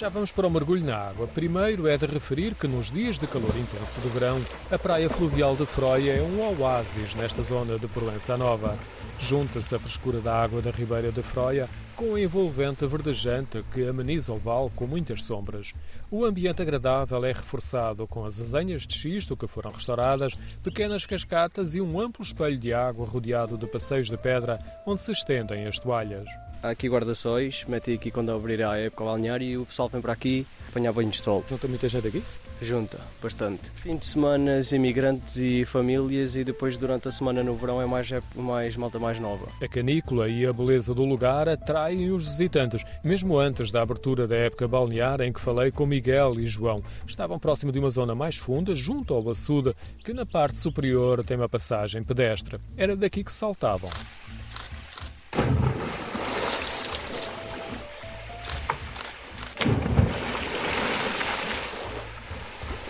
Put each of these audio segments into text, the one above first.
Já vamos para o mergulho na água. Primeiro é de referir que nos dias de calor intenso do verão, a praia fluvial de Froia é um oásis nesta zona de Proença Nova. Junta-se a frescura da água da Ribeira de Froia com a envolvente verdejante que ameniza o vale com muitas sombras. O ambiente agradável é reforçado com as azenhas de xisto que foram restauradas, pequenas cascatas e um amplo espelho de água rodeado de passeios de pedra onde se estendem as toalhas. Há aqui guarda-sóis, metem aqui quando abrir a época balnear e o pessoal vem para aqui apanhar banhos de sol. Junta muita gente aqui? Junta, bastante. Fim de semana, imigrantes e famílias e depois durante a semana no verão é mais, é mais malta mais nova. A canícula e a beleza do lugar atraem os visitantes, mesmo antes da abertura da época balnear em que falei com Miguel e João. Estavam próximo de uma zona mais funda, junto ao açude, que na parte superior tem uma passagem pedestre. Era daqui que saltavam.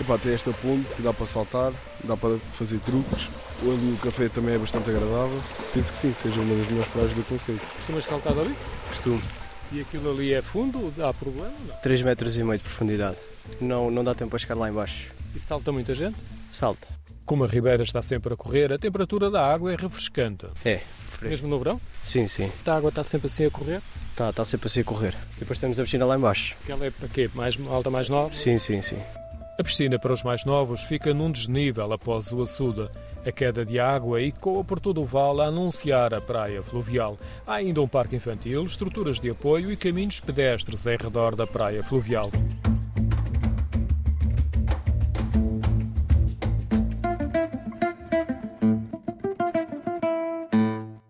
Epá, tem esta ponte que dá para saltar, dá para fazer truques. Ali o café também é bastante agradável. Penso que sim, que seja uma das melhores praias do Conselho. Costumas saltar ali? Costumo. E aquilo ali é fundo? Dá problema? Não? 3 metros e meio de profundidade. Não, não dá tempo para chegar lá embaixo. E salta muita gente? Salta. Como a ribeira está sempre a correr, a temperatura da água é refrescante. É, fresco. Mesmo no verão? Sim, sim. A água está sempre assim a correr? Está tá sempre assim a correr. E depois temos a piscina lá embaixo. Aquela é para quê? Mais alta, mais nova? Sim, sim, sim. A piscina para os mais novos fica num desnível após o açude. A queda de água ecoa por todo o vale a anunciar a praia fluvial. Há ainda um parque infantil, estruturas de apoio e caminhos pedestres em redor da praia fluvial.